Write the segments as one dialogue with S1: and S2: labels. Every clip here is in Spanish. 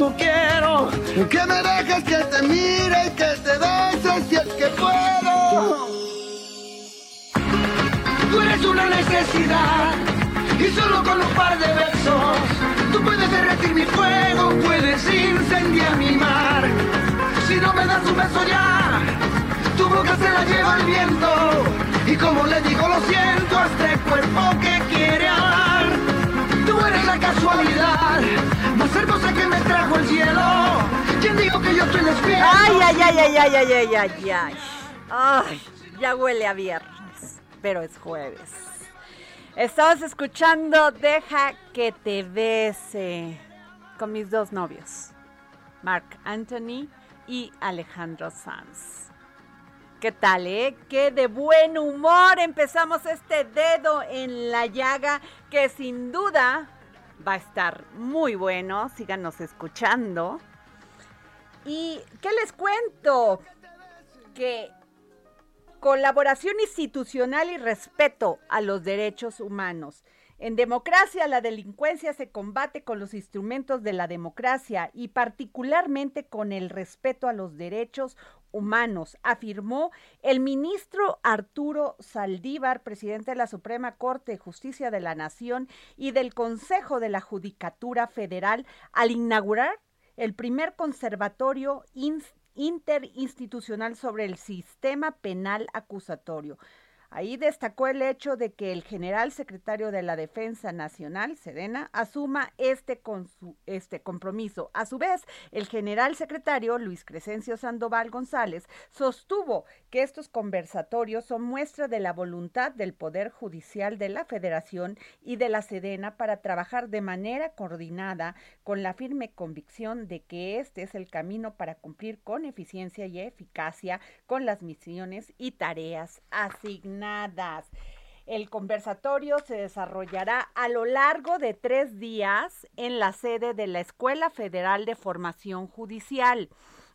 S1: cuando quiero. Que me dejes que te mire que te beses si es que puedo. Tú eres una necesidad y solo con un par de besos tú puedes derretir mi fuego, puedes incendiar mi mar. Si no me das un beso ya, tu boca se la lleva el viento. Y como le digo, lo siento a este cuerpo que eres la casualidad más hermosa que me trajo el cielo. ¿Quién dijo que yo estoy despierto?
S2: Ay, ay, ay, ay, ay, ay, ay, ay, ay. Ay, ya huele a viernes, pero es jueves. Estamos escuchando Deja que te bese con mis dos novios, Mark Anthony y Alejandro Sanz. ¿Qué tal, eh? Qué de buen humor empezamos este dedo en la llaga que sin duda va a estar muy bueno. Síganos escuchando. ¿Y qué les cuento? Que colaboración institucional y respeto a los derechos humanos. En democracia, la delincuencia se combate con los instrumentos de la democracia y particularmente con el respeto a los derechos humanos, afirmó el ministro Arturo Saldívar, presidente de la Suprema Corte de Justicia de la Nación y del Consejo de la Judicatura Federal, al inaugurar el primer conservatorio interinstitucional sobre el sistema penal acusatorio. Ahí destacó el hecho de que el general secretario de la Defensa Nacional, Sedena, asuma este, este compromiso. A su vez, el general secretario Luis Crescencio Sandoval González sostuvo que estos conversatorios son muestra de la voluntad del Poder Judicial de la Federación y de la Sedena para trabajar de manera coordinada con la firme convicción de que este es el camino para cumplir con eficiencia y eficacia con las misiones y tareas asignadas. El conversatorio se desarrollará a lo largo de tres días en la sede de la Escuela Federal de Formación Judicial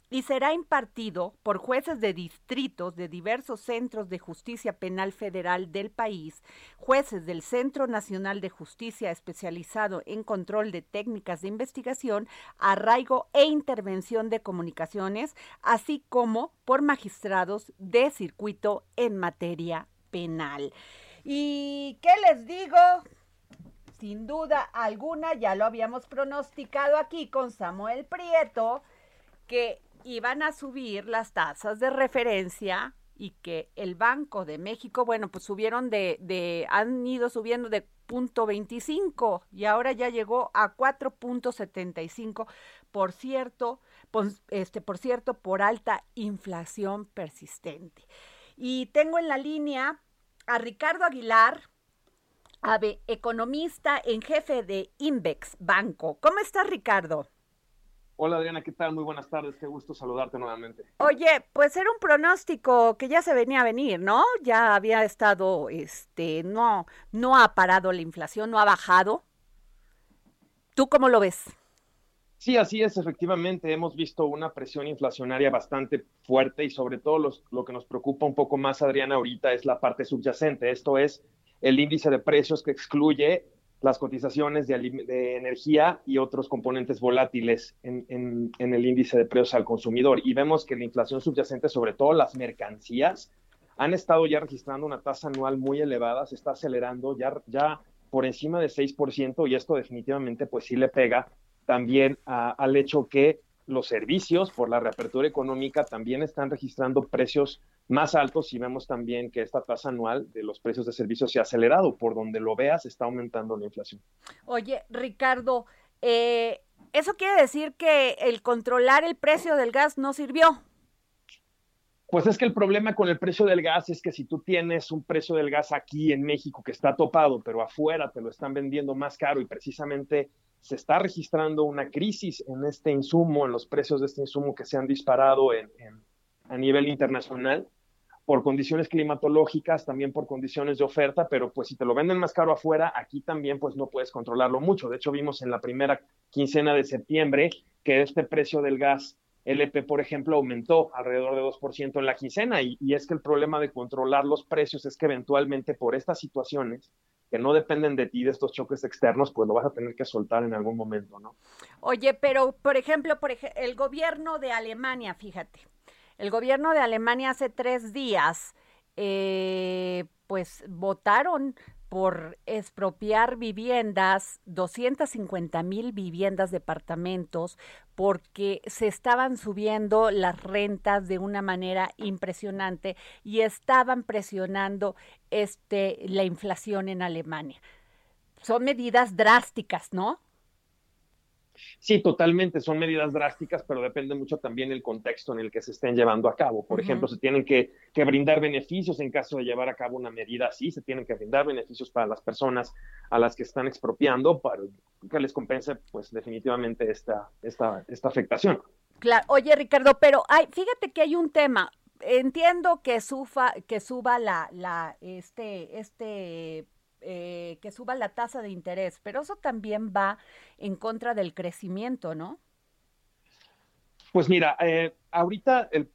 S2: y será impartido por jueces de distritos de diversos centros de justicia penal federal del país, jueces del Centro Nacional de Justicia especializado en control de técnicas de investigación, arraigo e intervención de comunicaciones, así como por magistrados de circuito en materia penal. ¿Y qué les digo? Sin duda alguna, ya lo habíamos pronosticado aquí con Samuel Prieto, que iban a subir las tasas de referencia y que el Banco de México, bueno, pues subieron de, han ido subiendo de punto 25 y ahora ya llegó a 4.75 por cierto, este, por cierto, por alta inflación persistente. Y tengo en la línea a Ricardo Aguilar, Ave, economista en jefe de Invex Banco. ¿Cómo estás, Ricardo?
S3: Hola Adriana, ¿qué tal? Muy buenas tardes, qué gusto saludarte nuevamente.
S2: Oye, pues era un pronóstico que ya se venía a venir, ¿no? Ya había estado, este, no, no ha parado la inflación, no ha bajado. ¿Tú cómo lo ves?
S3: Sí, así es, efectivamente, hemos visto una presión inflacionaria bastante fuerte y sobre todo lo que nos preocupa un poco más, Adriana, ahorita es la parte subyacente, esto es el índice de precios que excluye las cotizaciones de, energía y otros componentes volátiles en, el índice de precios al consumidor. Y vemos que la inflación subyacente, sobre todo las mercancías, han estado ya registrando una tasa anual muy elevada, se está acelerando ya, ya por encima de 6% y esto definitivamente pues sí le pega también al hecho que los servicios por la reapertura económica también están registrando precios más altos y vemos también que esta tasa anual de los precios de servicios se ha acelerado. Por donde lo veas, está aumentando la inflación.
S2: Oye, Ricardo, eh, ¿eso quiere decir que el controlar el precio del gas no sirvió?
S3: Pues es que el problema con el precio del gas es que si tú tienes un precio del gas aquí en México que está topado, pero afuera te lo están vendiendo más caro y precisamente se está registrando una crisis en este insumo, en los precios de este insumo que se han disparado a nivel internacional, por condiciones climatológicas, también por condiciones de oferta, pero pues si te lo venden más caro afuera, aquí también pues no puedes controlarlo mucho. De hecho, vimos en la primera quincena de septiembre que este precio del gas LP, por ejemplo, aumentó alrededor de 2% en la quincena y, y, es que el problema de controlar los precios es que eventualmente por estas situaciones que no dependen de ti, de estos choques externos, pues lo vas a tener que soltar en algún momento, ¿no?
S2: Oye, pero por ejemplo, por el gobierno de Alemania, fíjate, el gobierno de Alemania hace tres días, eh, pues votaron por expropiar viviendas, 250 mil viviendas, departamentos, porque se estaban subiendo las rentas de una manera impresionante y estaban presionando este, la inflación en Alemania. Son medidas drásticas, ¿no?
S3: Sí, totalmente, son medidas drásticas, pero depende mucho también el contexto en el que se estén llevando a cabo. Por ejemplo, se tienen que, brindar beneficios en caso de llevar a cabo una medida así, se tienen que brindar beneficios para las personas a las que están expropiando para que les compense, pues definitivamente esta, esta, esta afectación.
S2: Claro, oye Ricardo, pero hay, fíjate que hay un tema. Entiendo que suba, que suba la, la, este, este eh, que suba la tasa de interés, pero eso también va en contra del crecimiento, ¿no?
S3: Pues mira, eh, ahorita el,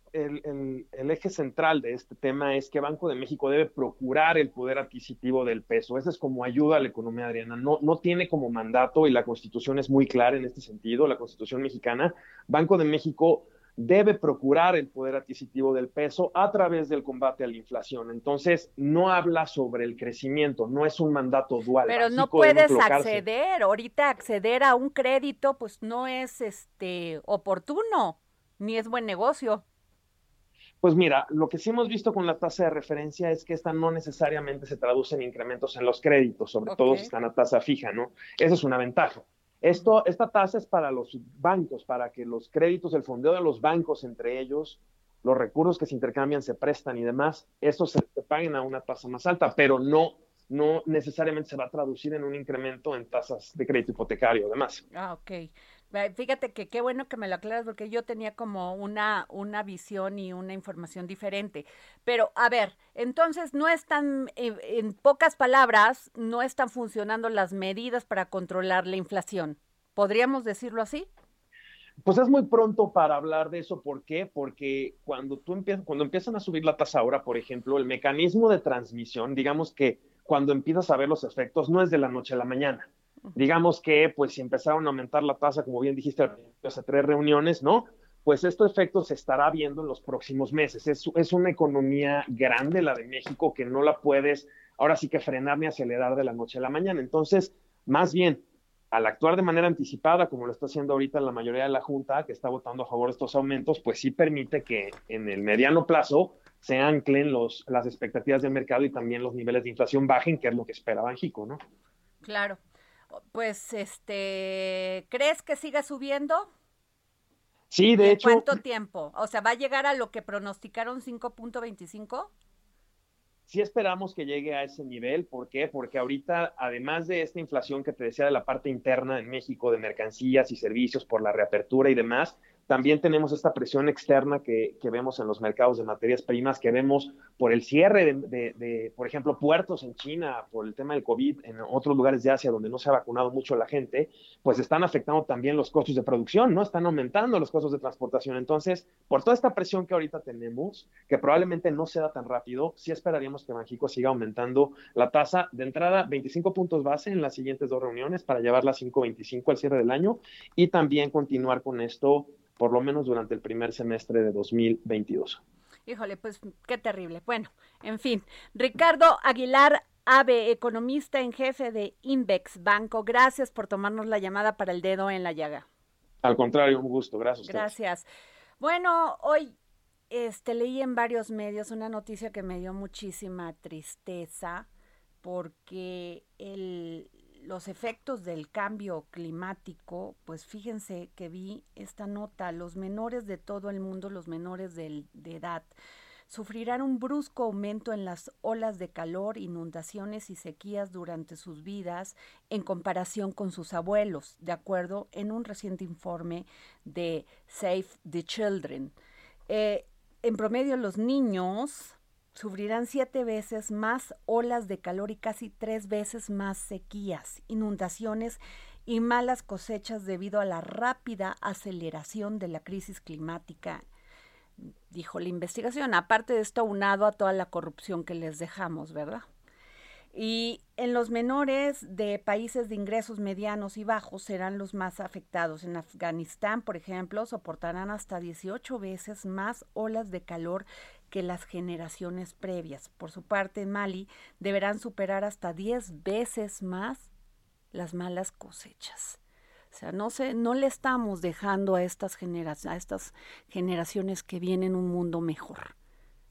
S3: eje central de este tema es que Banco de México debe procurar el poder adquisitivo del peso. Esa es como ayuda a la economía, Adriana. No, no tiene como mandato, y la Constitución es muy clara en este sentido, la Constitución mexicana, Banco de México debe procurar el poder adquisitivo del peso a través del combate a la inflación. Entonces, no habla sobre el crecimiento, no es un mandato dual.
S2: Pero no puedes acceder, ahorita acceder a un crédito pues no es este oportuno, ni es buen negocio.
S3: Pues mira, lo que sí hemos visto con la tasa de referencia es que esta no necesariamente se traduce en incrementos en los créditos, sobre todo si están a tasa fija, ¿no? Esa es una ventaja. Esto, esta tasa es para los bancos, para que los créditos, el fondeo de los bancos entre ellos, los recursos que se intercambian, se prestan y demás, estos se, paguen a una tasa más alta, pero no, no necesariamente se va a traducir en un incremento en tasas de crédito hipotecario, además.
S2: Ah, ok. Fíjate que qué bueno que me lo aclaras porque yo tenía como una, una visión y una información diferente. Pero a ver, entonces no están, eh, en pocas palabras, no están funcionando las medidas para controlar la inflación. ¿Podríamos decirlo así?
S3: Pues es muy pronto para hablar de eso. ¿Por qué? Porque cuando tú empiezas, cuando empiezan a subir la tasa ahora, por ejemplo, el mecanismo de transmisión, digamos que cuando empiezas a ver los efectos, no es de la noche a la mañana digamos que pues si empezaron a aumentar la tasa, como bien dijiste, hace tres reuniones, ¿no? Pues este efecto se estará viendo en los próximos meses. Es, es una economía grande la de México que no la puedes ahora sí que frenar ni acelerar de la noche a la mañana. Entonces, más bien, al actuar de manera anticipada, como lo está haciendo ahorita la mayoría de la Junta, que está votando a favor de estos aumentos, pues sí permite que en el mediano plazo se anclen los, las expectativas del mercado y también los niveles de inflación bajen, que es lo que esperaba Banjico, ¿no?
S2: Claro. Pues, este, ¿crees que siga subiendo?
S3: Sí, de hecho.
S2: ¿Cuánto tiempo? O sea, ¿va a llegar a lo que pronosticaron 5.25?
S3: Sí esperamos que llegue a ese nivel. ¿Por qué? Porque ahorita, además de esta inflación que te decía de la parte interna en México de mercancías y servicios por la reapertura y demás, también tenemos esta presión externa que, vemos en los mercados de materias primas, que vemos por el cierre de, por ejemplo, puertos en China, por el tema del COVID, en otros lugares de Asia donde no se ha vacunado mucho la gente, pues están afectando también los costos de producción, ¿no? Están aumentando los costos de transportación. Entonces, por toda esta presión que ahorita tenemos, que probablemente no sea tan rápido, sí esperaríamos que Banjico siga aumentando la tasa de entrada 25 puntos base en las siguientes dos reuniones para llevarla a 5.25 al cierre del año y también continuar con esto por lo menos durante el primer semestre de 2022.
S2: Híjole, pues qué terrible. Bueno, en fin, Ricardo Aguilar Ave, economista en jefe de Invex Banco, gracias por tomarnos la llamada para el dedo en la llaga.
S3: Al contrario, un gusto, gracias.
S2: Gracias. Bueno, hoy este, leí en varios medios una noticia que me dio muchísima tristeza porque el, los efectos del cambio climático, pues fíjense que vi esta nota, los menores de todo el mundo, los menores de, edad, sufrirán un brusco aumento en las olas de calor, inundaciones y sequías durante sus vidas en comparación con sus abuelos, de acuerdo en un reciente informe de Save the Children. Eh, en promedio, los niños sufrirán siete veces más olas de calor y casi tres veces más sequías, inundaciones y malas cosechas debido a la rápida aceleración de la crisis climática, dijo la investigación. Aparte de esto, unado a toda la corrupción que les dejamos, ¿verdad? Y en los menores de países de ingresos medianos y bajos serán los más afectados. En Afganistán, por ejemplo, soportarán hasta 18 veces más olas de calor que las generaciones previas. Por su parte, en Mali deberán superar hasta 10 veces más las malas cosechas. O sea, no, se, no le estamos dejando a estas, a estas generaciones que vienen un mundo mejor.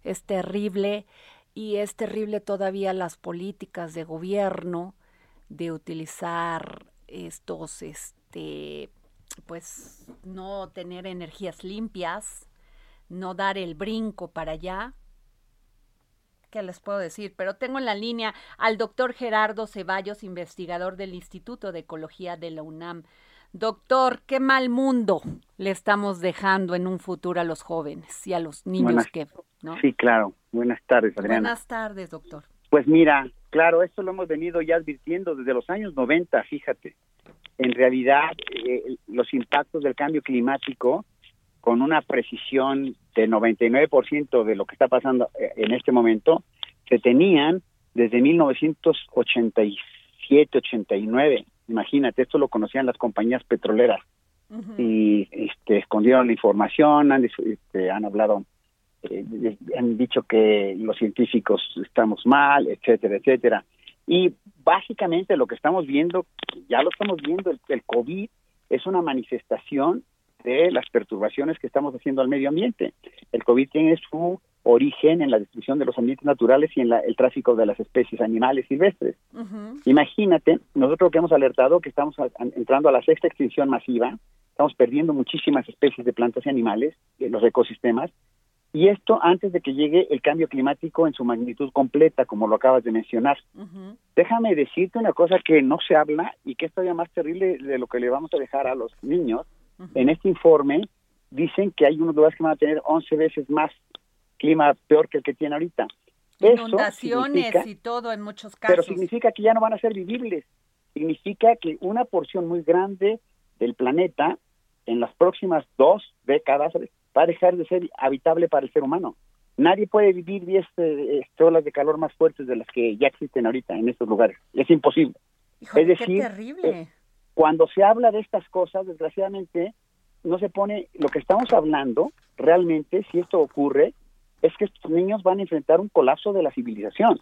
S2: Es terrible y es terrible todavía las políticas de gobierno de utilizar estos, este, pues, no tener energías limpias, no dar el brinco para allá. ¿Qué les puedo decir? Pero tengo en la línea al doctor Gerardo Ceballos, investigador del Instituto de Ecología de la UNAM. Doctor, qué mal mundo le estamos dejando en un futuro a los jóvenes y a los niños que, ¿no?
S4: Sí, claro. Buenas tardes, Adriana.
S2: Buenas tardes, doctor.
S4: Pues mira, claro, esto lo hemos venido ya advirtiendo desde los años 90, fíjate. En realidad, eh, los impactos del cambio climático con una precisión del 99% de lo que está pasando eh, en este momento, se tenían desde 1987-89. Imagínate, esto lo conocían las compañías petroleras y este, escondieron la información, han, este, han hablado, eh, han dicho que los científicos estamos mal, etcétera, etcétera. Y básicamente lo que estamos viendo, ya lo estamos viendo, el, el COVID es una manifestación de las perturbaciones que estamos haciendo al medio ambiente. El COVID tiene su origen en la destrucción de los ambientes naturales y en el tráfico de las especies animales silvestres. Imagínate, nosotros que hemos alertado que estamos entrando a la sexta extinción masiva, estamos perdiendo muchísimas especies de plantas y animales, de los ecosistemas, y esto antes de que llegue el cambio climático en su magnitud completa, como lo acabas de mencionar. Déjame decirte una cosa que no se habla y que es todavía más terrible de lo que le vamos a dejar a los niños, en este informe dicen que hay unos lugares que van a tener 11 veces más clima peor que el que tiene ahorita.
S2: Inundaciones y todo en muchos casos.
S4: Pero significa que ya no van a ser vivibles. Significa que una porción muy grande del planeta en las próximas dos décadas va a dejar de ser habitable para el ser humano. Nadie puede vivir 10 este, olas de calor más fuertes de las que ya existen ahorita en estos lugares. Es imposible.
S2: es decir, qué terrible. Eh,
S4: cuando se habla de estas cosas, desgraciadamente, no se pone, lo que estamos hablando realmente, si esto ocurre, es que estos niños van a enfrentar un colapso de la civilización.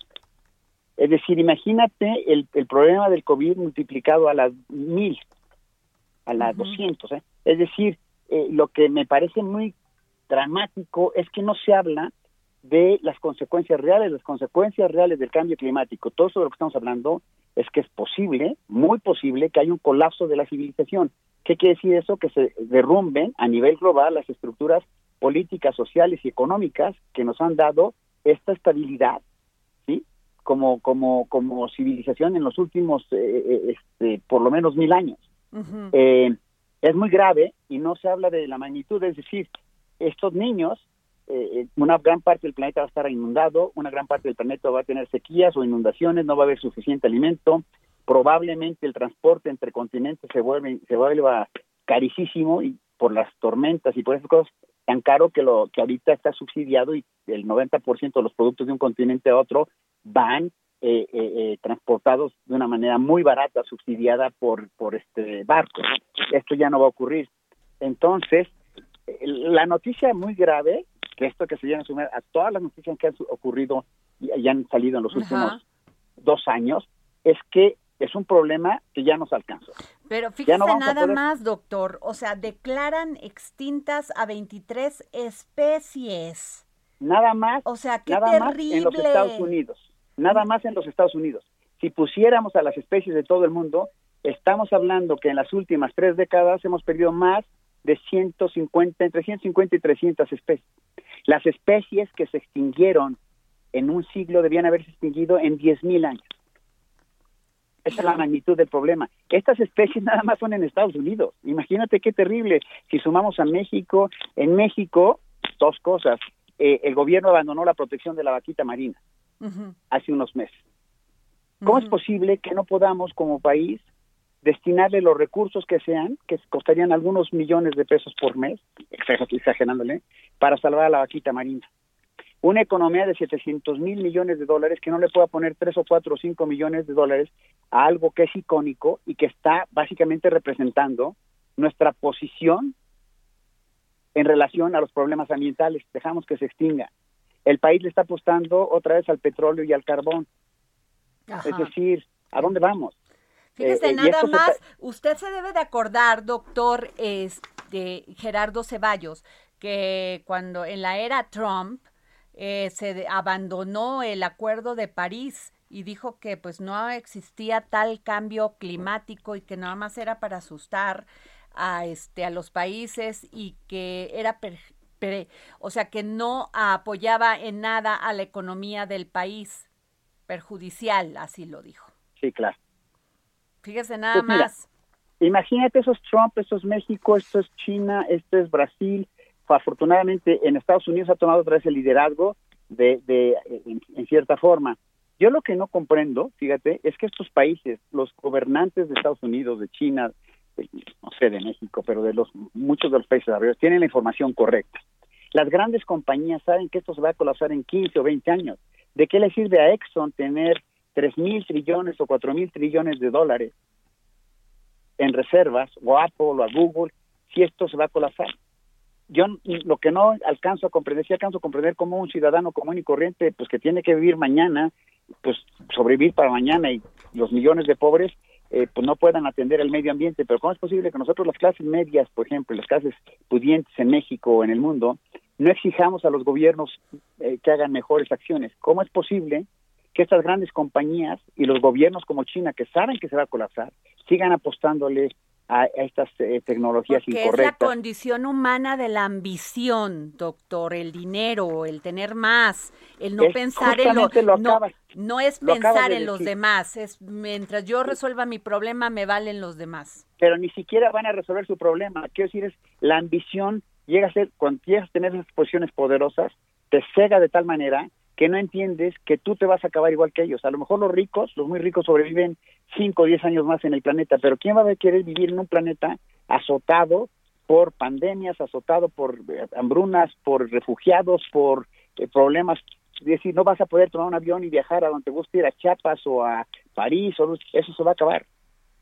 S4: Es decir, imagínate el, problema del COVID multiplicado a las mil, a las doscientos. ¿eh? Es decir, eh, lo que me parece muy dramático es que no se habla de las consecuencias reales, las consecuencias reales del cambio climático. Todo eso de lo que estamos hablando es que es posible, muy posible, que haya un colapso de la civilización. ¿Qué quiere decir eso? Que se derrumben a nivel global las estructuras políticas, sociales y económicas que nos han dado esta estabilidad, ¿sí? Como, como, como civilización en los últimos, eh, eh, este, por lo menos mil años. eh, es muy grave y no se habla de la magnitud, es decir, estos niños, eh, una gran parte del planeta va a estar inundado, una gran parte del planeta va a tener sequías o inundaciones, no va a haber suficiente alimento, probablemente el transporte entre continentes se vuelve se vuelva carísimo y por las tormentas y por esas cosas tan caro que lo que ahorita está subsidiado y el 90% de los productos de un continente a otro van eh, eh, eh, transportados de una manera muy barata, subsidiada por, por este barco. Esto ya no va a ocurrir. Entonces, la noticia muy grave, que esto que se llama sumar a todas las noticias que han ocurrido y, han salido en los últimos
S2: Ajá.
S4: dos años, es que es un problema que ya nos alcanzó.
S2: Pero fíjese
S4: no a
S2: nada
S4: poder-
S2: más, doctor. O sea, declaran extintas a 23 especies.
S4: Nada más,
S2: O sea, qué
S4: nada más en los
S2: terrible.
S4: Estados Unidos. Nada más en los Estados Unidos. Si pusiéramos a las especies de todo el mundo, estamos hablando que en las últimas tres décadas hemos perdido más de 150, entre 150 y 300 especies. Las especies que se extinguieron en un siglo debían haberse extinguido en 10.000 años. Esa es la magnitud del problema. Estas especies nada más son en Estados Unidos. Imagínate qué terrible. Si sumamos a México, en México, dos cosas. Eh, el gobierno abandonó la protección de la vaquita marina hace unos meses. ¿Cómo es posible que no podamos como país destinarle los recursos que sean, que costarían algunos millones de pesos por mes, exagerándole, para salvar a la vaquita marina? Una economía de 700 mil millones de dólares que no le pueda poner 3 o 4 o 5 millones de dólares a algo que es icónico y que está básicamente representando nuestra posición en relación a los problemas ambientales. Dejamos que se extinga. El país le está apostando otra vez al petróleo y al carbón.
S2: Ajá.
S4: Es decir, ¿a dónde vamos?
S2: Fíjese,
S4: eh, y
S2: nada
S4: se
S2: más, usted se debe de acordar, doctor este, Gerardo Ceballos, que cuando en la era Trump eh, se abandonó el Acuerdo de París y dijo que pues no existía tal cambio climático y que nada más era para asustar a este a los países y que era per- o sea que no apoyaba en nada a la economía del país perjudicial así lo dijo
S4: Sí, claro.
S2: Fíjese nada
S4: Pues mira,
S2: más
S4: Imagínate esos Trump, esto es México, esto es China, esto es Brasil. Afortunadamente en Estados Unidos ha tomado otra vez el liderazgo de, de en, en cierta forma. Yo lo que no comprendo, fíjate, es que estos países, los gobernantes de Estados Unidos, de China, de- no sé, de México, pero de los muchos de los países desarrollados, tienen la información correcta. Las grandes compañías saben que esto se va a colapsar en 15 o 20 años. ¿De qué le sirve a Exxon tener 3 mil trillones o 4 mil trillones de dólares en reservas, o Apple o a Google, si esto se va a colapsar? Yo lo que no alcanzo a comprender, sí alcanzo a comprender como un ciudadano común y corriente, pues que tiene que vivir mañana, pues sobrevivir para mañana y los millones de pobres, eh, pues no puedan atender el medio ambiente. Pero ¿cómo es posible que nosotros las clases medias, por ejemplo, las clases pudientes en México o en el mundo, no exijamos a los gobiernos eh, que hagan mejores acciones? ¿Cómo es posible que estas grandes compañías y los gobiernos como China, que saben que se va a colapsar, sigan apostándole a, a estas eh, tecnologías
S2: Porque es la
S4: incorrectas?
S2: condición humana de la ambición, doctor, el dinero, el tener más, el no
S4: Es
S2: pensar en lo,
S4: lo
S2: no,
S4: acabas-
S2: no es
S4: lo
S2: pensar
S4: de
S2: en los demás, es mientras yo resuelva mi problema me valen los demás.
S4: pero ni siquiera van a resolver su problema. Quiero decir, es la ambición llega a ser, cuando llegas a tener esas posiciones poderosas, te cega de tal manera que no entiendes que tú te vas a acabar igual que ellos. A lo mejor los ricos, los muy ricos sobreviven 5 o 10 años más en el planeta, pero ¿quién va a querer vivir en un planeta azotado por pandemias, azotado por eh, hambrunas, por refugiados, por eh, problemas? Es decir, no vas a poder tomar un avión y viajar a donde te guste ir, a Chiapas o a París, o eso se va a acabar.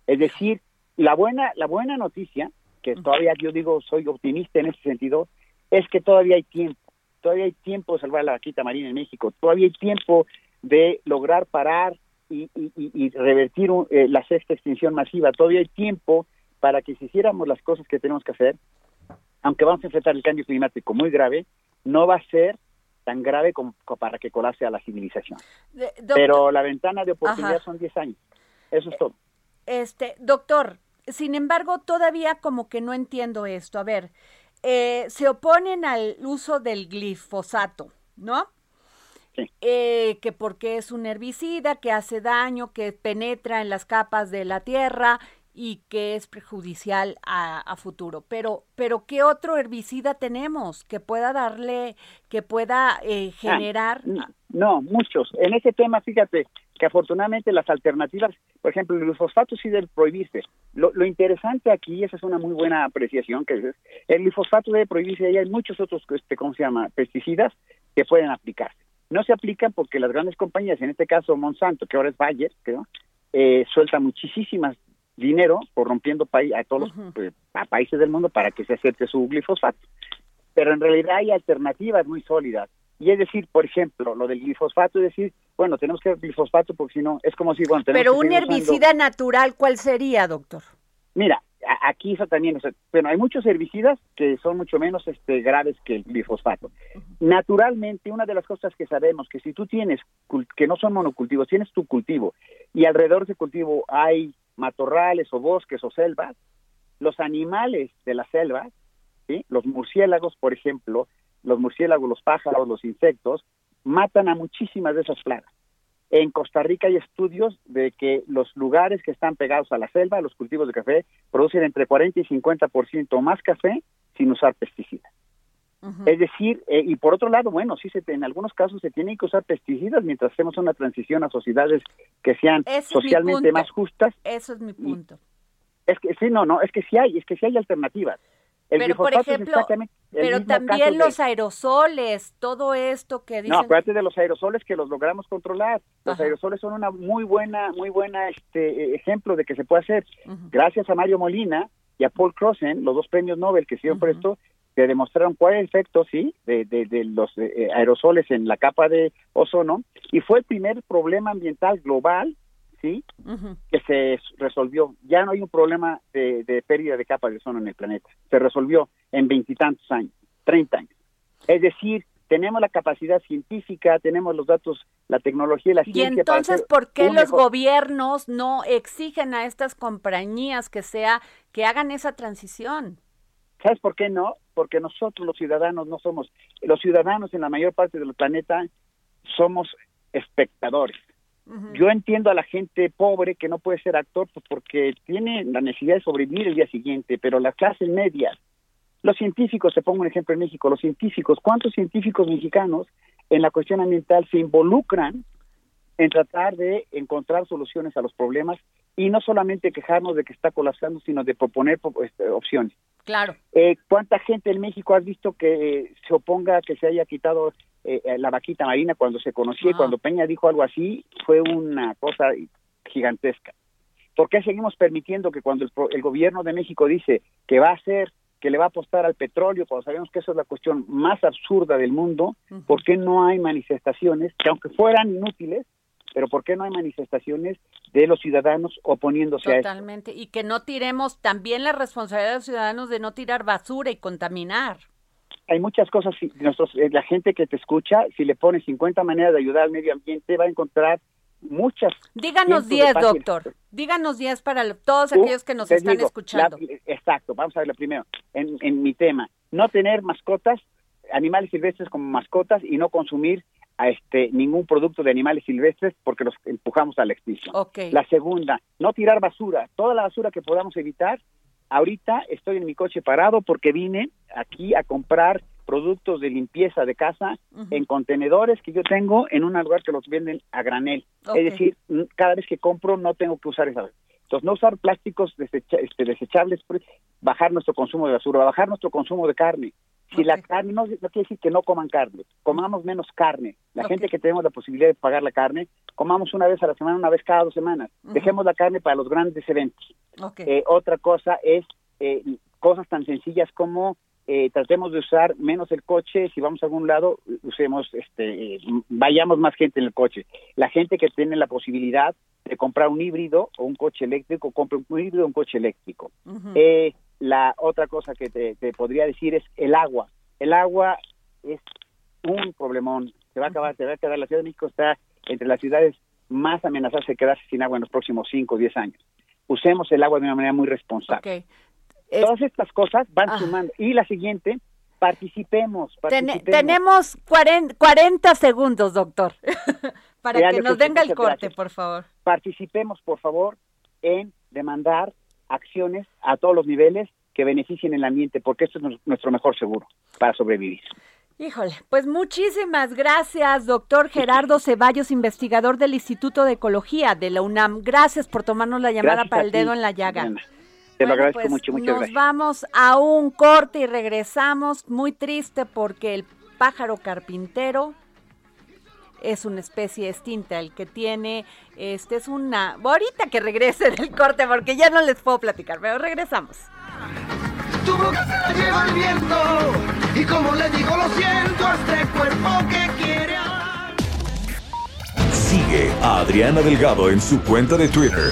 S4: Es decir, la buena, la buena noticia, que todavía yo digo soy optimista en ese sentido, es que todavía hay tiempo, todavía hay tiempo de salvar la vaquita marina en México, todavía hay tiempo de lograr parar y, y- y- y revertir un- eh, la sexta extinción masiva, todavía hay tiempo para que si hiciéramos las cosas que tenemos que hacer, aunque vamos a enfrentar el cambio climático muy grave, no va a ser tan grave como, para que colapse a la civilización. Pero la ventana de oportunidad son 10 años. Eso es todo.
S2: Este, doctor, sin embargo, todavía como que no entiendo esto. A ver, eh, se oponen al uso del glifosato, ¿no? Sí. Eh, que porque es un herbicida que hace daño, que penetra en las capas de la tierra y que es perjudicial a, futuro. Pero, pero ¿qué otro herbicida tenemos que pueda darle, que pueda eh, ah, generar?
S4: no, muchos. En ese tema, fíjate que afortunadamente las alternativas, por ejemplo, el glifosfato sí debe prohibirse. Lo, lo interesante aquí, esa es una muy buena apreciación, que es, el glifosfato debe prohibirse y hay muchos otros, este, ¿cómo se llama?, pesticidas que pueden aplicarse. No se aplican porque las grandes compañías, en este caso Monsanto, que ahora es Bayer, creo, eh, suelta muchísimas dinero corrompiendo a todos los pues, países del mundo para que se acepte su glifosato. Pero en realidad hay alternativas muy sólidas. Y es decir, por ejemplo, lo del glifosato, es decir, bueno, tenemos que glifosato porque si no, es como si, bueno,
S2: tenemos Pero un herbicida natural, ¿cuál sería, doctor?
S4: Mira, aquí eso también, bueno, hay muchos herbicidas que son mucho menos este, graves que el glifosato. Naturalmente, una de las cosas que sabemos que si tú tienes, que no son monocultivos, tienes tu cultivo y alrededor de ese cultivo hay matorrales o bosques o selvas, los animales de la selva, ¿sí? los murciélagos, por ejemplo, los murciélagos, los pájaros, los insectos, matan a muchísimas de esas plagas. En Costa Rica hay estudios de que los lugares que están pegados a la selva, los cultivos de café, producen entre 40 y 50% más café sin usar pesticidas. Es decir, eh, y por otro lado, bueno, sí, se, en algunos casos se tienen que usar pesticidas mientras hacemos una transición a sociedades que sean socialmente más justas.
S2: Eso es mi punto.
S4: es que sí, no, no, es que sí hay, es que sí hay alternativas.
S2: pero por ejemplo, pero también los aerosoles, todo esto que dicen.
S4: No, acuérdate de los aerosoles que los logramos controlar. Los aerosoles son una muy buena, muy buena este ejemplo de que se puede hacer. Gracias a Mario Molina y a Paul Crossen, los dos premios Nobel que hicieron por esto, que demostraron cuál es el efecto, sí, de, de, los eh, aerosoles en la capa de ozono, y fue el primer problema ambiental global, sí, que se resolvió. Ya no hay un problema de, de pérdida de capa de ozono en el planeta. Se resolvió en veintitantos años, treinta años. Es decir, tenemos la capacidad científica, tenemos los datos, la tecnología y la ciencia.
S2: Y entonces, ¿por qué los gobiernos no exigen a estas compañías que sea que hagan esa transición?
S4: ¿Sabes por qué no? Porque nosotros los ciudadanos no somos, los ciudadanos en la mayor parte del planeta somos espectadores. Yo entiendo a la gente pobre que no puede ser actor pues porque tiene la necesidad de sobrevivir el día siguiente, pero las clases medias, los científicos, te pongo un ejemplo en México, los científicos, ¿cuántos científicos mexicanos en la cuestión ambiental se involucran en tratar de encontrar soluciones a los problemas y no solamente quejarnos de que está colapsando, sino de proponer este, opciones.
S2: Claro.
S4: Eh, ¿Cuánta gente en México has visto que se oponga a que se haya quitado eh, la vaquita marina cuando se conocía y ah. cuando Peña dijo algo así? Fue una cosa gigantesca. ¿Por qué seguimos permitiendo que cuando el, gobierno de México dice que va a hacer, que le va a apostar al petróleo, cuando sabemos que eso es la cuestión más absurda del mundo, ¿por qué no hay manifestaciones que aunque fueran inútiles, pero ¿por qué no hay manifestaciones de los ciudadanos oponiéndose
S2: a eso? Totalmente, y que no tiremos también la responsabilidad de los ciudadanos de no tirar basura y contaminar.
S4: Hay muchas cosas, nosotros, eh, la gente que te escucha, si le pones 50 maneras de ayudar al medio ambiente, va a encontrar muchas.
S2: Díganos 10, doctor. Díganos 10 para todos uh, aquellos que nos están escuchando.
S4: exacto, vamos a ver primero. En, en mi tema, no tener mascotas, animales silvestres como mascotas y no consumir a este ningún producto de animales silvestres porque los empujamos a la extinción. La segunda, no tirar basura, toda la basura que podamos evitar. Ahorita estoy en mi coche parado porque vine aquí a comprar productos de limpieza de casa en contenedores que yo tengo en un lugar que los venden a granel. Es decir, cada vez que compro no tengo que usar esa. Entonces, no usar plásticos este, desechables, pues, bajar nuestro consumo de basura, bajar nuestro consumo de carne. Si la carne, no, no, quiere decir que no coman carne, comamos menos carne. La gente que tenemos la posibilidad de pagar la carne, comamos una vez a la semana, una vez cada dos semanas. Dejemos la carne para los grandes eventos. Eh, otra cosa es eh, cosas tan sencillas como eh, tratemos de usar menos el coche, si vamos a algún lado, usemos, este, vayamos más gente en el coche. La gente que tiene la posibilidad de comprar un híbrido o un coche eléctrico, compre un híbrido o un coche eléctrico. La otra cosa que te, podría decir es el agua. El agua es un problemón. Se va a acabar, se va a quedar. La Ciudad de México está entre las ciudades más amenazadas de quedarse sin agua en los próximos 5 o 10 años. Usemos el agua de una manera muy responsable. Todas estas cosas van ah. sumando. Y la siguiente, participemos.
S2: tenemos 40, segundos, doctor, para que nos venga el corte, por favor.
S4: Participemos, por favor, en demandar acciones a todos los niveles que beneficien el ambiente, porque esto es nuestro mejor seguro para sobrevivir.
S2: Híjole, pues muchísimas gracias, doctor Gerardo Ceballos, investigador del Instituto de Ecología de la UNAM. Gracias por tomarnos la llamada para el dedo en la llaga.
S4: Te lo agradezco pues, mucho, muchas
S2: nos vamos a un corte y regresamos. Muy triste porque el pájaro carpintero es una especie extinta. El que tiene, este es una. Ahorita que regrese del corte porque ya no les puedo platicar, pero regresamos.
S1: Tu boca se la lleva el viento y como le digo lo siento a este cuerpo que quiere
S5: Sigue a Adriana Delgado en su cuenta de Twitter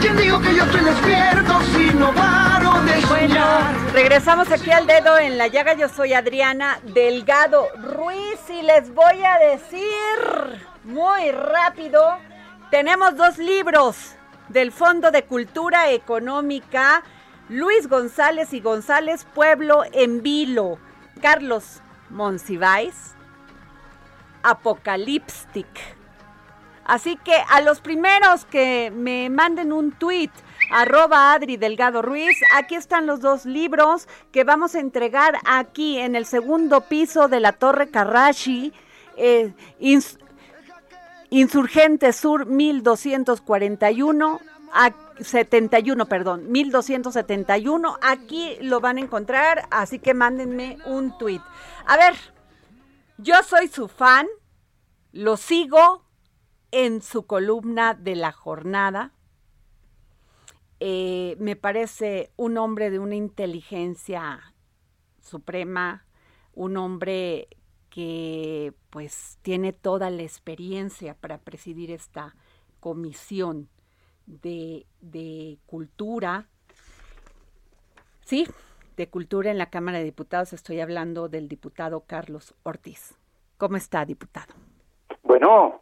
S1: ¿Quién dijo que yo estoy despierto si no paro de Bueno,
S2: regresamos aquí al dedo en la llaga. Yo soy Adriana Delgado Ruiz y les voy a decir muy rápido, tenemos dos libros del Fondo de Cultura Económica, Luis González y González Pueblo en Vilo, Carlos Monsiváis, Apocalipstic Así que a los primeros que me manden un tweet arroba Adri Delgado Ruiz. Aquí están los dos libros que vamos a entregar aquí en el segundo piso de la Torre Karashi. Eh, Insurgente Sur 1241. 71, perdón, 1271. Aquí lo van a encontrar, así que mándenme un tweet. A ver, yo soy su fan, lo sigo, en su columna de la jornada. Eh, me parece un hombre de una inteligencia suprema, un hombre que pues tiene toda la experiencia para presidir esta comisión de, de cultura. Sí, de cultura en la Cámara de Diputados. Estoy hablando del diputado Carlos Ortiz. ¿Cómo está, diputado?
S6: Bueno,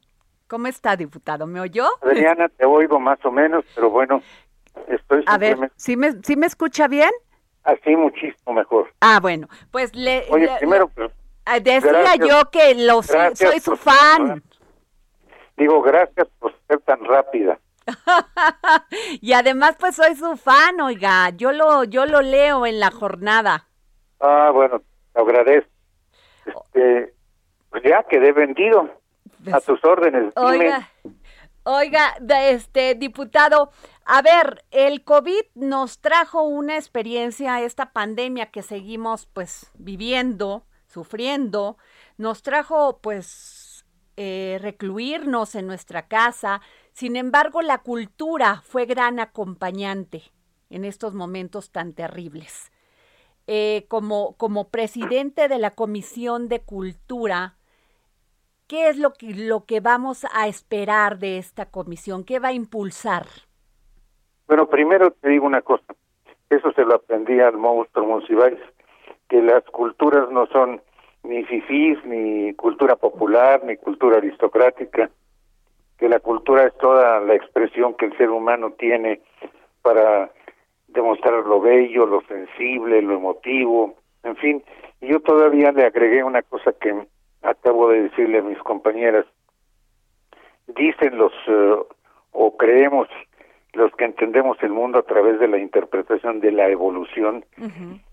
S2: ¿Cómo está, diputado? ¿Me oyó?
S6: Adriana, te oigo más o menos, pero bueno, estoy...
S2: A ver, ¿sí me, ¿sí me escucha bien?
S6: Así muchísimo mejor.
S2: Ah, bueno, pues le...
S6: Oye, primero... Pues,
S2: ah, decía yo que lo, soy su fan.
S6: Digo, gracias por ser tan rápida.
S2: y además, pues soy su fan, oiga, yo lo, yo lo leo en la jornada.
S6: Ah, bueno, te agradezco. Este, pues ya quedé vendido. A tus órdenes.
S2: Oiga, oiga, este diputado, a ver, el COVID nos trajo una experiencia, esta pandemia que seguimos pues viviendo, sufriendo, nos trajo pues eh, recluirnos en nuestra casa. Sin embargo, la cultura fue gran acompañante en estos momentos tan terribles. Eh, como, como presidente de la Comisión de Cultura, ¿Qué es lo que, lo que vamos a esperar de esta comisión? ¿Qué va a impulsar?
S6: Bueno, primero te digo una cosa. Eso se lo aprendí al monstruo Monsiváis, que las culturas no son ni fifís, ni cultura popular, ni cultura aristocrática, que la cultura es toda la expresión que el ser humano tiene para demostrar lo bello, lo sensible, lo emotivo, en fin. Y yo todavía le agregué una cosa que acabo de decirle a mis compañeras. Dicen los, eh, o creemos los que entendemos el mundo a través de la interpretación de la evolución,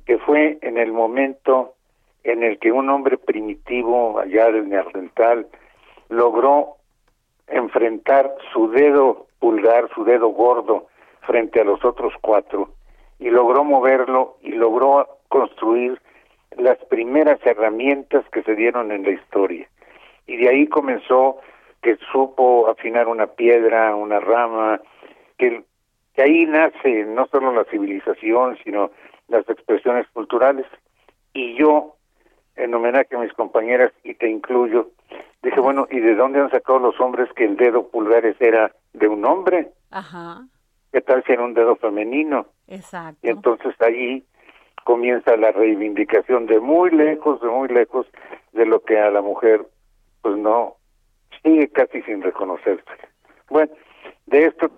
S6: que fue en el momento en el que un hombre primitivo allá del Neandertal logró enfrentar su dedo pulgar, su dedo gordo, frente a los otros cuatro, y logró moverlo y logró construir las primeras herramientas que se dieron en la historia. Y de ahí comenzó que supo afinar una piedra, una rama, que, que ahí nace no solo la civilización, sino las expresiones culturales. Y yo, en homenaje a mis compañeras, y te incluyo, dije, bueno, ¿y de dónde han sacado los hombres que el dedo pulgares era de un hombre?
S2: Ajá.
S6: ¿Qué tal si era un dedo femenino?
S2: Exacto.
S6: Y entonces allí comienza la reivindicación de muy lejos, de muy lejos, de lo que a la mujer, pues no, sigue casi sin reconocerse. Bueno, de esto,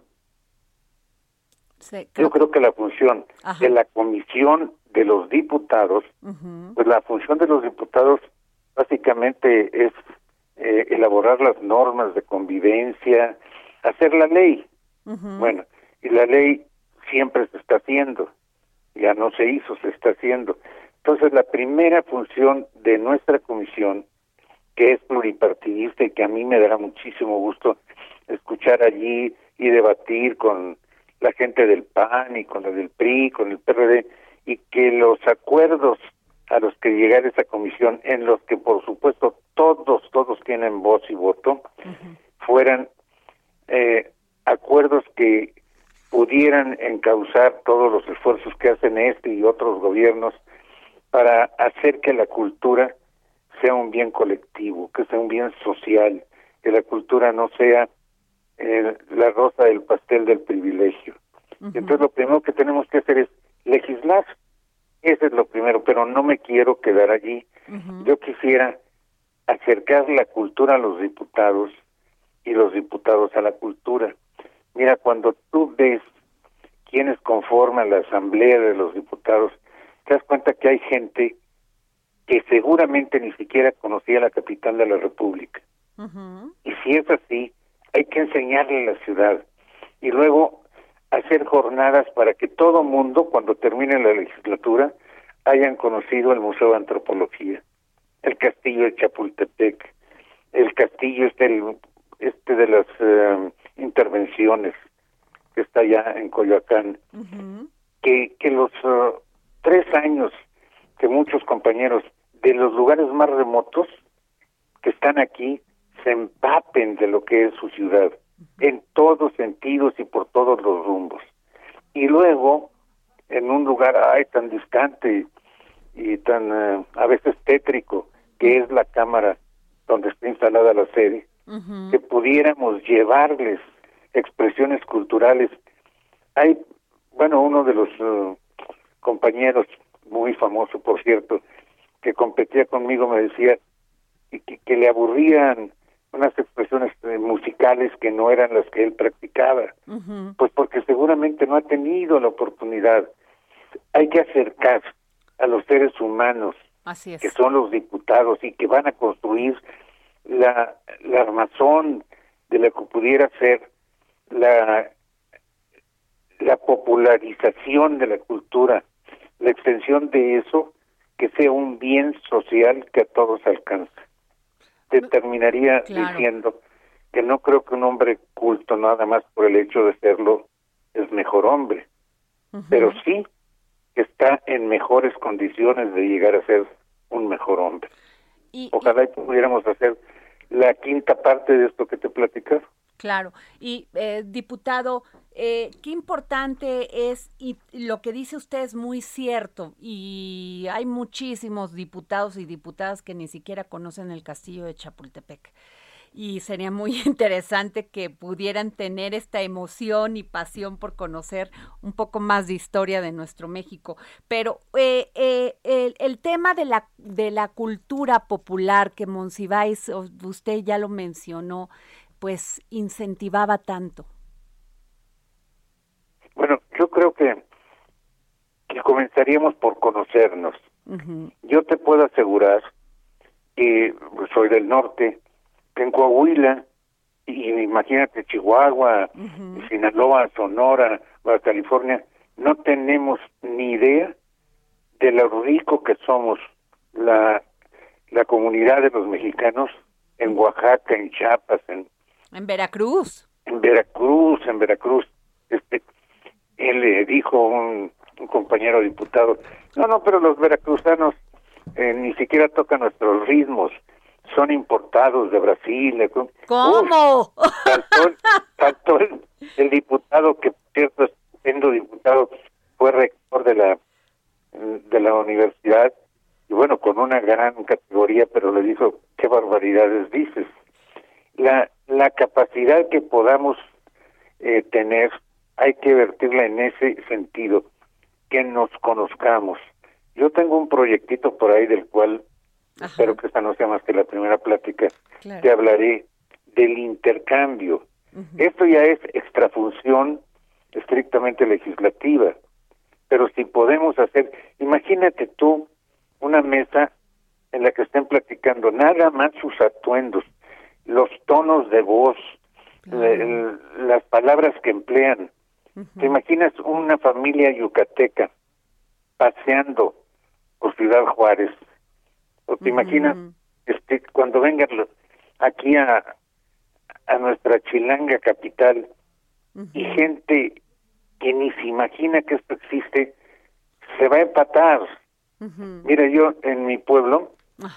S6: yo creo que la función de la comisión de los diputados, pues la función de los diputados básicamente es eh, elaborar las normas de convivencia, hacer la ley. Bueno, y la ley siempre se está haciendo, ya no se hizo, se está haciendo. Entonces, la primera función de nuestra comisión, que es pluripartidista y que a mí me dará muchísimo gusto escuchar allí y debatir con la gente del PAN y con la del PRI, con el PRD, y que los acuerdos a los que llegara esa comisión, en los que por supuesto todos, todos tienen voz y voto, fueran eh, acuerdos que pudieran encauzar todos los esfuerzos que hacen este y otros gobiernos para hacer que la cultura sea un bien colectivo, que sea un bien social, que la cultura no sea eh, la rosa del pastel del privilegio. Entonces lo primero que tenemos que hacer es legislar. Ese es lo primero, pero no me quiero quedar allí. Yo quisiera acercar la cultura a los diputados y los diputados a la cultura. Mira, cuando tú ves quiénes conforman la Asamblea de los Diputados, te das cuenta que hay gente que seguramente ni siquiera conocía la capital de la República. Y si es así, hay que enseñarle a la ciudad y luego hacer jornadas para que todo mundo, cuando termine la legislatura, hayan conocido el Museo de Antropología, el Castillo de Chapultepec, el castillo este, este de las eh, intervenciones que está allá en Coyoacán, que, que los uh, tres años que muchos compañeros de los lugares más remotos que están aquí se empapen de lo que es su ciudad, en todos sentidos y por todos los rumbos. Y luego, en un lugar ay, tan distante y tan uh, a veces tétrico, que es la cámara donde está instalada la sede, que pudiéramos llevarles expresiones culturales. Hay, bueno, uno de los uh, compañeros, muy famoso por cierto, que competía conmigo me decía que, que le aburrían unas expresiones eh, musicales que no eran las que él practicaba, pues porque seguramente no ha tenido la oportunidad. Hay que acercar a los seres humanos, que son los diputados y que van a construir la, la armazón de la que pudiera ser la, la popularización de la cultura, la extensión de eso, que sea un bien social que a todos alcance. Te terminaría diciendo que no creo que un hombre culto, nada más por el hecho de serlo, es mejor hombre, pero sí está en mejores condiciones de llegar a ser un mejor hombre. Ojalá pudiéramos hacer la quinta parte de esto que te platicas.
S2: Claro, y eh, diputado, eh, qué importante es, y lo que dice usted es muy cierto, y hay muchísimos diputados y diputadas que ni siquiera conocen el castillo de Chapultepec. Y sería muy interesante que pudieran tener esta emoción y pasión por conocer un poco más de historia de nuestro México. Pero eh, eh, el, tema de la, de la cultura popular que Monsiváis, usted ya lo mencionó, pues incentivaba tanto.
S6: Bueno, yo creo que, que comenzaríamos por conocernos. Yo te puedo asegurar que soy del norte, en Coahuila, y imagínate Chihuahua, Sinaloa, Sonora, Baja California, no tenemos ni idea de lo rico que somos la, la comunidad de los mexicanos en Oaxaca, en Chiapas, en,
S2: en Veracruz.
S6: En Veracruz, en Veracruz. Este, él le dijo un, un compañero diputado, no, no, pero los veracruzanos eh, ni siquiera tocan nuestros ritmos son importados de Brasil.
S2: ¿Cómo?
S6: tanto, el, diputado, que cierto, siendo diputado, fue rector de la, de la universidad, y bueno, con una gran categoría, pero le dijo, qué barbaridades dices. La, la capacidad que podamos eh, tener, hay que vertirla en ese sentido, que nos conozcamos. Yo tengo un proyectito por ahí del cual espero que esta no sea más que la primera plática, te hablaré del intercambio. Esto ya es extrafunción estrictamente legislativa, pero si podemos hacer, imagínate tú una mesa en la que estén platicando nada más sus atuendos, los tonos de voz, las palabras que emplean. ¿Te imaginas una familia yucateca paseando por Ciudad Juárez ¿O te imaginas este, cuando vengan aquí a, a nuestra chilanga capital y gente que ni se imagina que esto existe, se va a empatar. Mira, yo en mi pueblo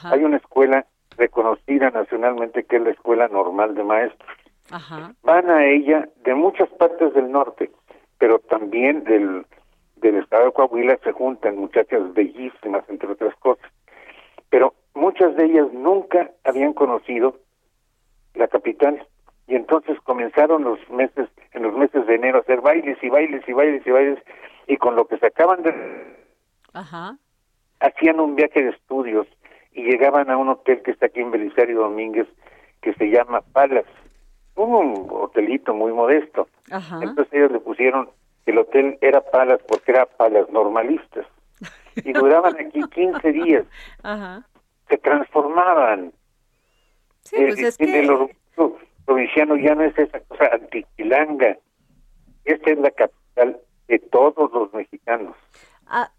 S6: hay una escuela reconocida nacionalmente que es la Escuela Normal de Maestros. Van a ella de muchas partes del norte, pero también del, del estado de Coahuila se juntan muchachas bellísimas, entre otras cosas pero muchas de ellas nunca habían conocido la capital y entonces comenzaron los meses en los meses de enero a hacer bailes y bailes y bailes y bailes y con lo que se acaban de Ajá. hacían un viaje de estudios y llegaban a un hotel que está aquí en Belisario Domínguez que se llama Palas un hotelito muy modesto Ajá. entonces ellos le pusieron el hotel era Palas porque era Palas normalistas y duraban aquí 15 días. Ajá. Se transformaban.
S2: Sí, pues es que...
S6: El orgullo provinciano ya no es esa cosa antiquilanga. Esta es la capital de todos los mexicanos.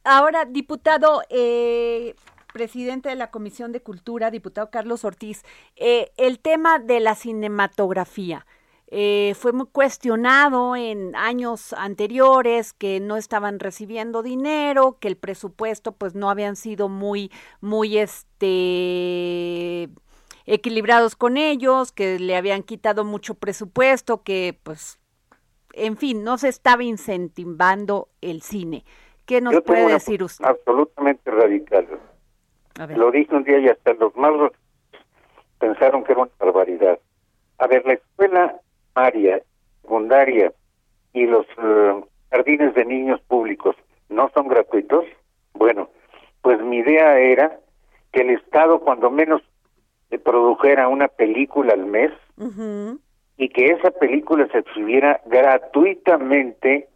S2: ahora, diputado, eh, presidente de la Comisión de Cultura, diputado Carlos Ortiz, eh, el tema de la cinematografía. Eh, fue muy cuestionado en años anteriores que no estaban recibiendo dinero, que el presupuesto pues no habían sido muy, muy este equilibrados con ellos, que le habían quitado mucho presupuesto, que pues, en fin, no se estaba incentivando el cine. ¿Qué nos puede decir usted?
S6: Absolutamente radical. Lo dije un día y hasta los más pensaron que era una barbaridad. A ver, la escuela primaria, secundaria y los eh, jardines de niños públicos no son gratuitos, bueno, pues mi idea era que el Estado cuando menos produjera una película al mes y que esa película se exhibiera gratuitamente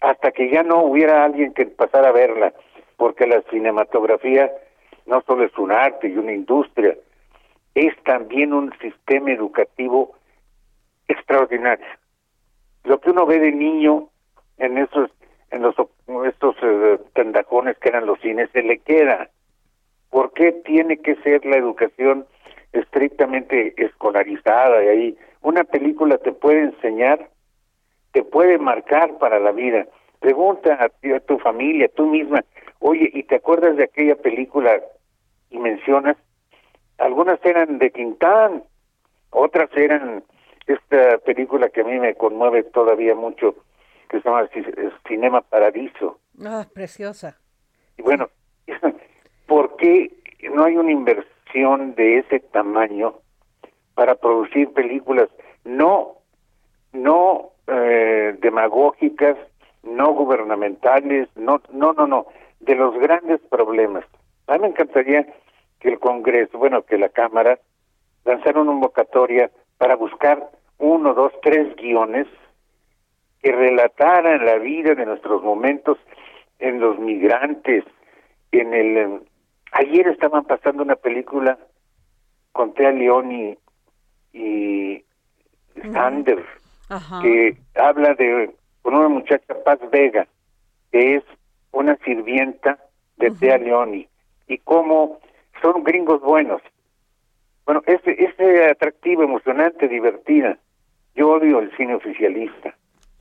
S6: hasta que ya no hubiera alguien que pasara a verla, porque la cinematografía no solo es un arte y una industria, es también un sistema educativo extraordinaria. Lo que uno ve de niño en esos en los estos eh, tendajones que eran los cines se le queda. ¿Por qué tiene que ser la educación estrictamente escolarizada? Y ahí una película te puede enseñar, te puede marcar para la vida. Pregunta a, a tu familia, tú misma, oye, ¿y te acuerdas de aquella película y mencionas? Algunas eran de Quintán, otras eran esta película que a mí me conmueve todavía mucho, que se llama Cinema Paradiso.
S2: Ah, preciosa.
S6: Y bueno, ¿por qué no hay una inversión de ese tamaño para producir películas no, no eh, demagógicas, no gubernamentales, no, no, no, no, de los grandes problemas. A mí me encantaría que el Congreso, bueno, que la Cámara, lanzara una convocatoria para buscar uno, dos, tres guiones que relataran la vida de nuestros momentos en los migrantes, en el... Ayer estaban pasando una película con Tea Leoni y Sanders, que habla de con una muchacha Paz Vega, que es una sirvienta de Tea Leoni, y cómo son gringos buenos. Bueno, ese, ese atractivo, emocionante, divertida. Yo odio el cine oficialista.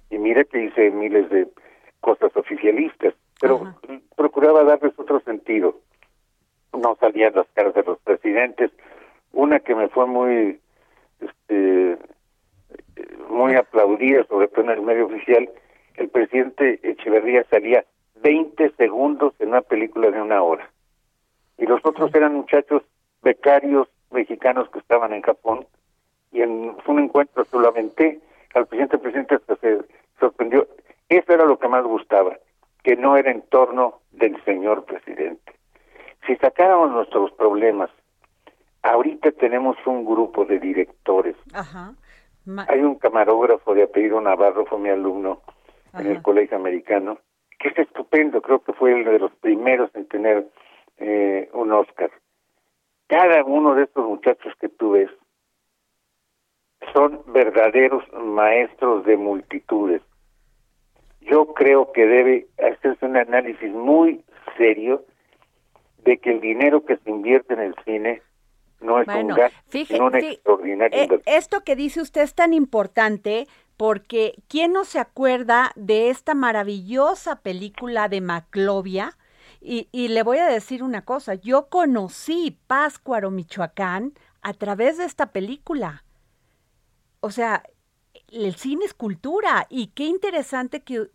S6: Y mira que hice miles de cosas oficialistas, pero procuraba darles otro sentido. No salían las caras de los presidentes. Una que me fue muy este, muy aplaudida, sobre todo en el medio oficial, el presidente Echeverría salía 20 segundos en una película de una hora. Y los otros eran muchachos becarios mexicanos que estaban en Japón. Y en un encuentro solamente al presidente, el presidente se sorprendió. Eso era lo que más gustaba, que no era en torno del señor presidente. Si sacáramos nuestros problemas, ahorita tenemos un grupo de directores. Ajá. Hay un camarógrafo de apellido Navarro, fue mi alumno en el colegio americano, que es estupendo, creo que fue el de los primeros en tener eh, un Oscar. Cada uno de estos muchachos que tú ves son verdaderos maestros de multitudes. Yo creo que debe hacerse un análisis muy serio de que el dinero que se invierte en el cine no es un gasto,
S2: eh, Esto que dice usted es tan importante porque ¿quién no se acuerda de esta maravillosa película de Maclovia? Y, y le voy a decir una cosa, yo conocí Páscuaro, Michoacán, a través de esta película. O sea, el cine es cultura y qué interesante que,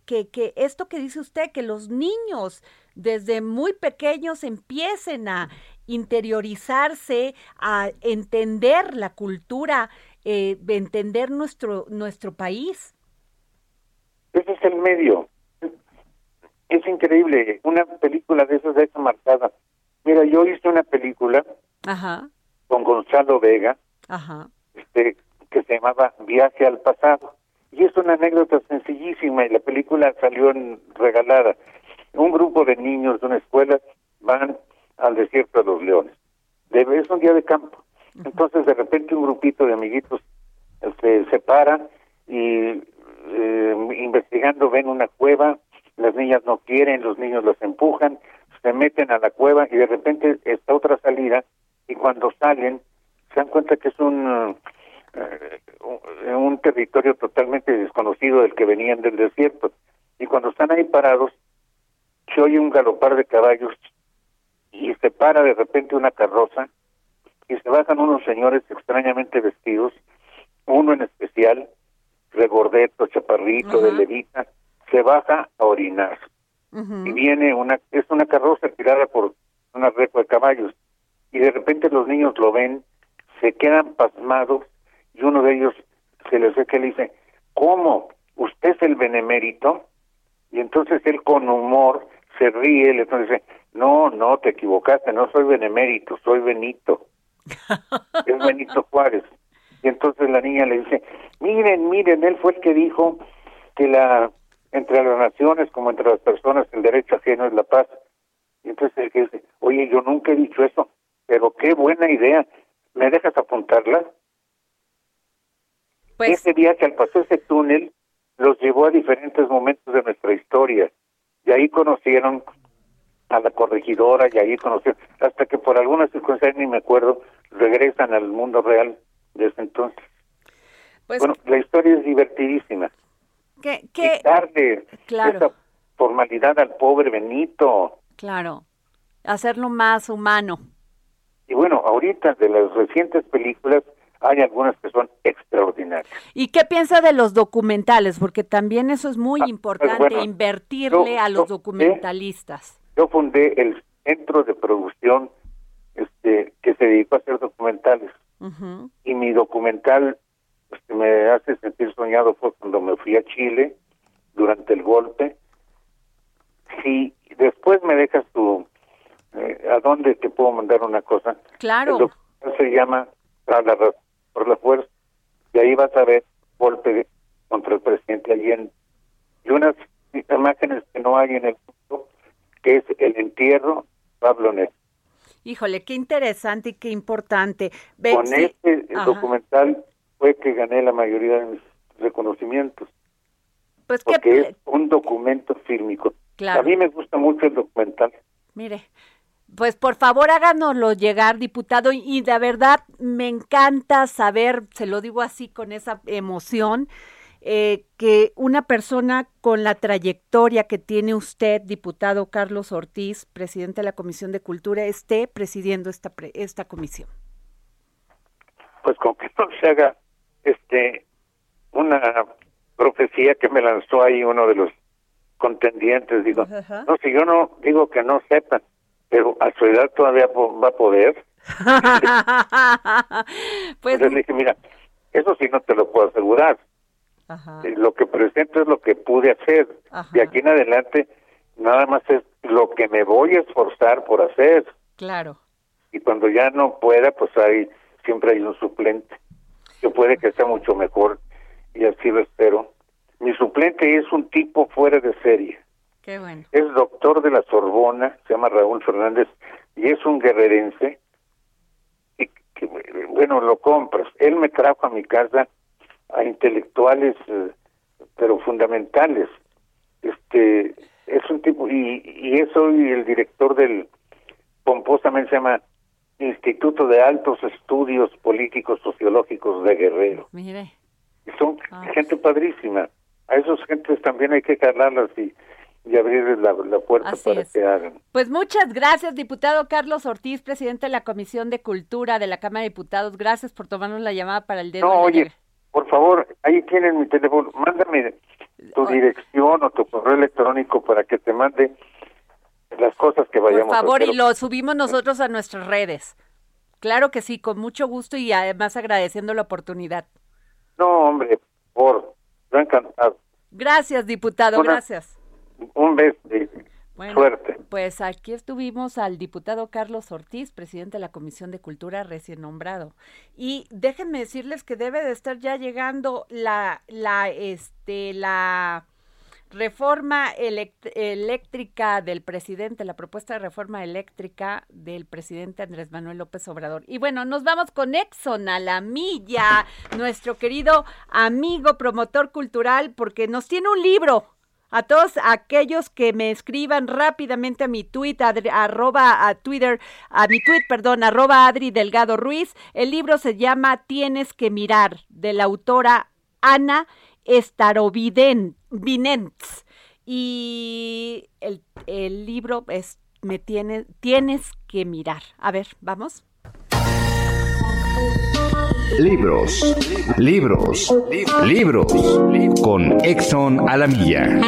S2: esto que dice usted, que los niños desde muy pequeños empiecen a interiorizarse, a entender la cultura, eh, entender nuestro, nuestro país.
S6: Ese es el medio. Es increíble, una película de esas de esa marcada. Mira, yo hice una película con Gonzalo Vega, este que se llamaba Viaje al pasado. Y es una anécdota sencillísima y la película salió en, regalada. Un grupo de niños de una escuela van al desierto de los leones. Es un día de campo. Entonces de repente un grupito de amiguitos se separa y eh, investigando ven una cueva, las niñas no quieren, los niños los empujan, se meten a la cueva y de repente está otra salida y cuando salen se dan cuenta que es un eh, un territorio totalmente desconocido del que venían del desierto. Y cuando están ahí parados se oye un galopar de caballos y se para de repente una carroza y se bajan unos señores extrañamente vestidos, uno en especial, regordeto, chaparrito, de levita, se baja a orinar. Y viene una, es una carroza tirada por una recua de caballos. Y de repente los niños lo ven, se quedan pasmados y uno de ellos se les ve que le dice, ¿cómo? ¿Usted es el benemérito? Y entonces él con humor se ríe, le dice, no, no, te equivocaste, no soy benemérito, soy Benito. es Benito Juárez. Y entonces la niña le dice, miren, miren, él fue el que dijo que la entre las naciones como entre las personas el derecho ajeno es la paz. Y entonces dice, oye, yo nunca he dicho eso, pero qué buena idea, ¿me dejas apuntarla? Pues... Ese viaje al pasar ese túnel los llevó a diferentes momentos de nuestra historia y ahí conocieron a la corregidora y ahí conocieron, hasta que por alguna circunstancia, ni me acuerdo, regresan al mundo real desde entonces. Pues, bueno, la historia es divertidísima.
S2: ¿Qué, qué?
S6: darle esa formalidad al pobre Benito.
S2: Claro, hacerlo más humano.
S6: Y bueno, ahorita de las recientes películas, hay algunas que son extraordinarias.
S2: ¿Y qué piensa de los documentales? Porque también eso es muy ah, pues importante, invertirle a los documentalistas.
S6: yo fundé el centro de producción este, que se dedicó a hacer documentales. y mi documental pues, que me hace sentir soñado fue cuando me fui a Chile durante el golpe. Si después me dejas tu... Eh, ¿A dónde te puedo mandar una cosa?
S2: Claro.
S6: se llama por la fuerza y ahí vas a ver golpe contra el presidente Allende y unas imágenes que no hay en el mundo que es el entierro Pablo Neto.
S2: Híjole, qué interesante y qué importante.
S6: Con este documental fue que gané la mayoría de mis reconocimientos. Pues porque es un documento fílmico. A mí me gusta mucho el documental.
S2: Mire, pues por favor háganoslo llegar, diputado, y de verdad me encanta saber, se lo digo así con esa emoción, eh, que una persona con la trayectoria que tiene usted, diputado Carlos Ortiz, presidente de la Comisión de Cultura, esté presidiendo esta, esta comisión.
S6: Pues con que no se haga este, una profecía que me lanzó ahí uno de los contendientes, digo, no, si yo no digo que no sepan, pero a su edad todavía va a poder. pues Entonces le dije, mira, eso sí no te lo puedo asegurar, eh, lo que presento es lo que pude hacer. De aquí en adelante, nada más es lo que me voy a esforzar por hacer.
S2: Claro.
S6: Y cuando ya no pueda, pues hay siempre hay un suplente. Que puede que sea mucho mejor y así lo espero. Mi suplente es un tipo fuera de serie.
S2: Qué bueno.
S6: Es doctor de la Sorbona, se llama Raúl Fernández y es un guerrerense. Y que, bueno, lo compras. Él me trajo a mi casa a intelectuales, eh, pero fundamentales. Este es un tipo y, y es hoy el director del pomposamente se llama Instituto de Altos Estudios Políticos Sociológicos de Guerrero.
S2: Mire.
S6: son ah. gente padrísima. A esos gentes también hay que calarlas y, y abrirles la, puerta para que hagan.
S2: Pues muchas gracias, diputado Carlos Ortiz, presidente de la Comisión de Cultura de la Cámara de Diputados. Gracias por tomarnos la llamada para el dedo.
S6: No, oye, por favor, ahí tienen mi teléfono, mándame tu dirección o tu correo electrónico para que te mande las cosas que vayamos
S2: a Por favor, y lo subimos nosotros a nuestras redes. Claro que sí, con mucho gusto y además agradeciendo la oportunidad.
S6: No, hombre, por, encantado.
S2: Gracias, diputado, gracias.
S6: Un beso. Suerte.
S2: Pues aquí estuvimos al diputado Carlos Ortiz, presidente de la Comisión de Cultura recién nombrado. Y déjenme decirles que debe de estar ya llegando la, la, este, la reforma eléctrica del presidente, la propuesta de reforma eléctrica del presidente Andrés Manuel López Obrador. Y bueno, nos vamos con Exxon a la milla, nuestro querido amigo promotor cultural, porque nos tiene un libro a todos aquellos que me escriban rápidamente a mi tweet, arroba a Twitter, a mi tweet, perdón, arroba Adri Delgado Ruiz. El libro se llama Tienes que mirar, de la autora Ana Starovinets. Y el, el libro es Me tiene, Tienes que mirar. A ver, vamos.
S7: Libros, libros, libros, con Exxon Alamilla.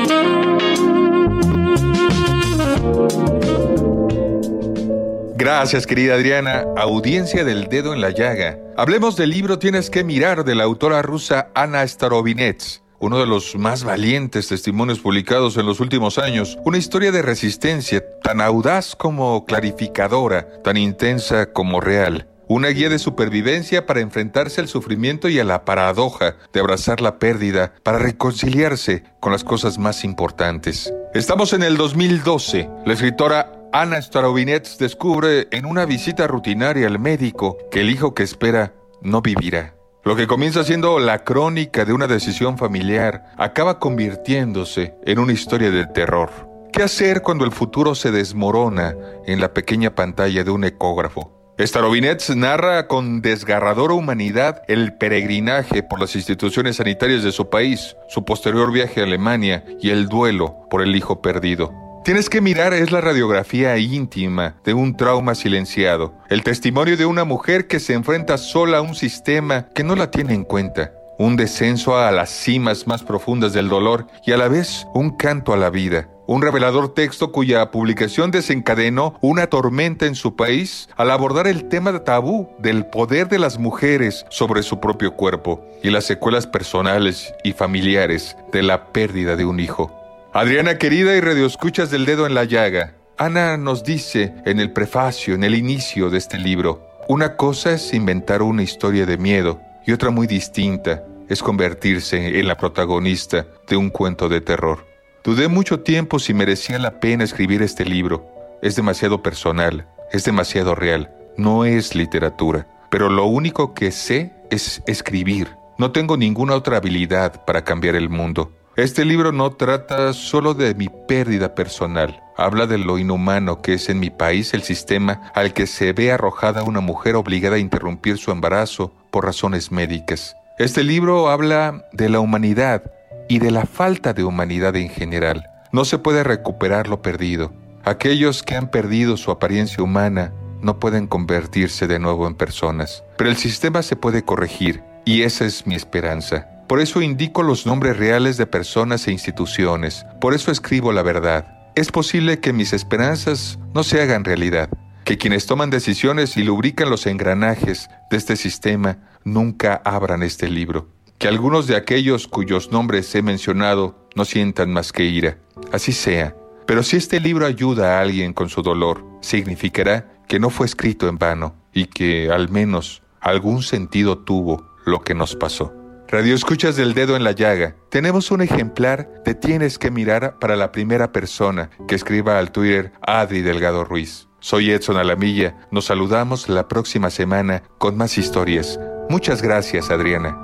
S7: Gracias, querida Adriana. Audiencia del dedo en la llaga. Hablemos del libro Tienes que mirar de la autora rusa Ana Starovinets uno de los más valientes testimonios publicados en los últimos años, una historia de resistencia tan audaz como clarificadora, tan intensa como real. Una guía de supervivencia para enfrentarse al sufrimiento y a la paradoja de abrazar la pérdida para reconciliarse con las cosas más importantes. Estamos en el 2012. La escritora Ana Starovinets descubre en una visita rutinaria al médico que el hijo que espera no vivirá. Lo que comienza siendo la crónica de una decisión familiar acaba convirtiéndose en una historia de terror. ¿Qué hacer cuando el futuro se desmorona en la pequeña pantalla de un ecógrafo? Starovinets narra con desgarradora humanidad el peregrinaje por las instituciones sanitarias de su país, su posterior viaje a Alemania y el duelo por el hijo perdido. Tienes que mirar es la radiografía íntima de un trauma silenciado, el testimonio de una mujer que se enfrenta sola a un sistema que no la tiene en cuenta, un descenso a las cimas más profundas del dolor y a la vez un canto a la vida. Un revelador texto cuya publicación desencadenó una tormenta en su país al abordar el tema tabú del poder de las mujeres sobre su propio cuerpo y las secuelas personales y familiares de la pérdida de un hijo. Adriana querida y radioescuchas del dedo en la llaga, Ana nos dice en el prefacio, en el inicio de este libro, una cosa es inventar una historia de miedo y otra muy distinta es convertirse en la protagonista de un cuento de terror. Dudé mucho tiempo si merecía la pena escribir este libro. Es demasiado personal, es demasiado real, no es literatura. Pero lo único que sé es escribir. No tengo ninguna otra habilidad para cambiar el mundo. Este libro no trata solo de mi pérdida personal, habla de lo inhumano que es en mi país el sistema al que se ve arrojada una mujer obligada a interrumpir su embarazo por razones médicas. Este libro habla de la humanidad y de la falta de humanidad en general. No se puede recuperar lo perdido. Aquellos que han perdido su apariencia humana no pueden convertirse de nuevo en personas. Pero el sistema se puede corregir y esa es mi esperanza. Por eso indico los nombres reales de personas e instituciones. Por eso escribo la verdad. Es posible que mis esperanzas no se hagan realidad, que quienes toman decisiones y lubrican los engranajes de este sistema nunca abran este libro, que algunos de aquellos cuyos nombres he mencionado no sientan más que ira. Así sea. Pero si este libro ayuda a alguien con su dolor, significará que no fue escrito en vano y que al menos algún sentido tuvo lo que nos pasó. Radio Escuchas del Dedo en la Llaga. Tenemos un ejemplar de Tienes que mirar para la primera persona que escriba al Twitter Adri Delgado Ruiz. Soy Edson Alamilla. Nos saludamos la próxima semana con más historias. Muchas gracias, Adriana.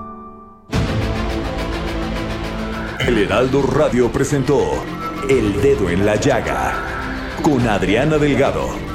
S5: El Heraldo Radio presentó El Dedo en la Llaga con Adriana Delgado.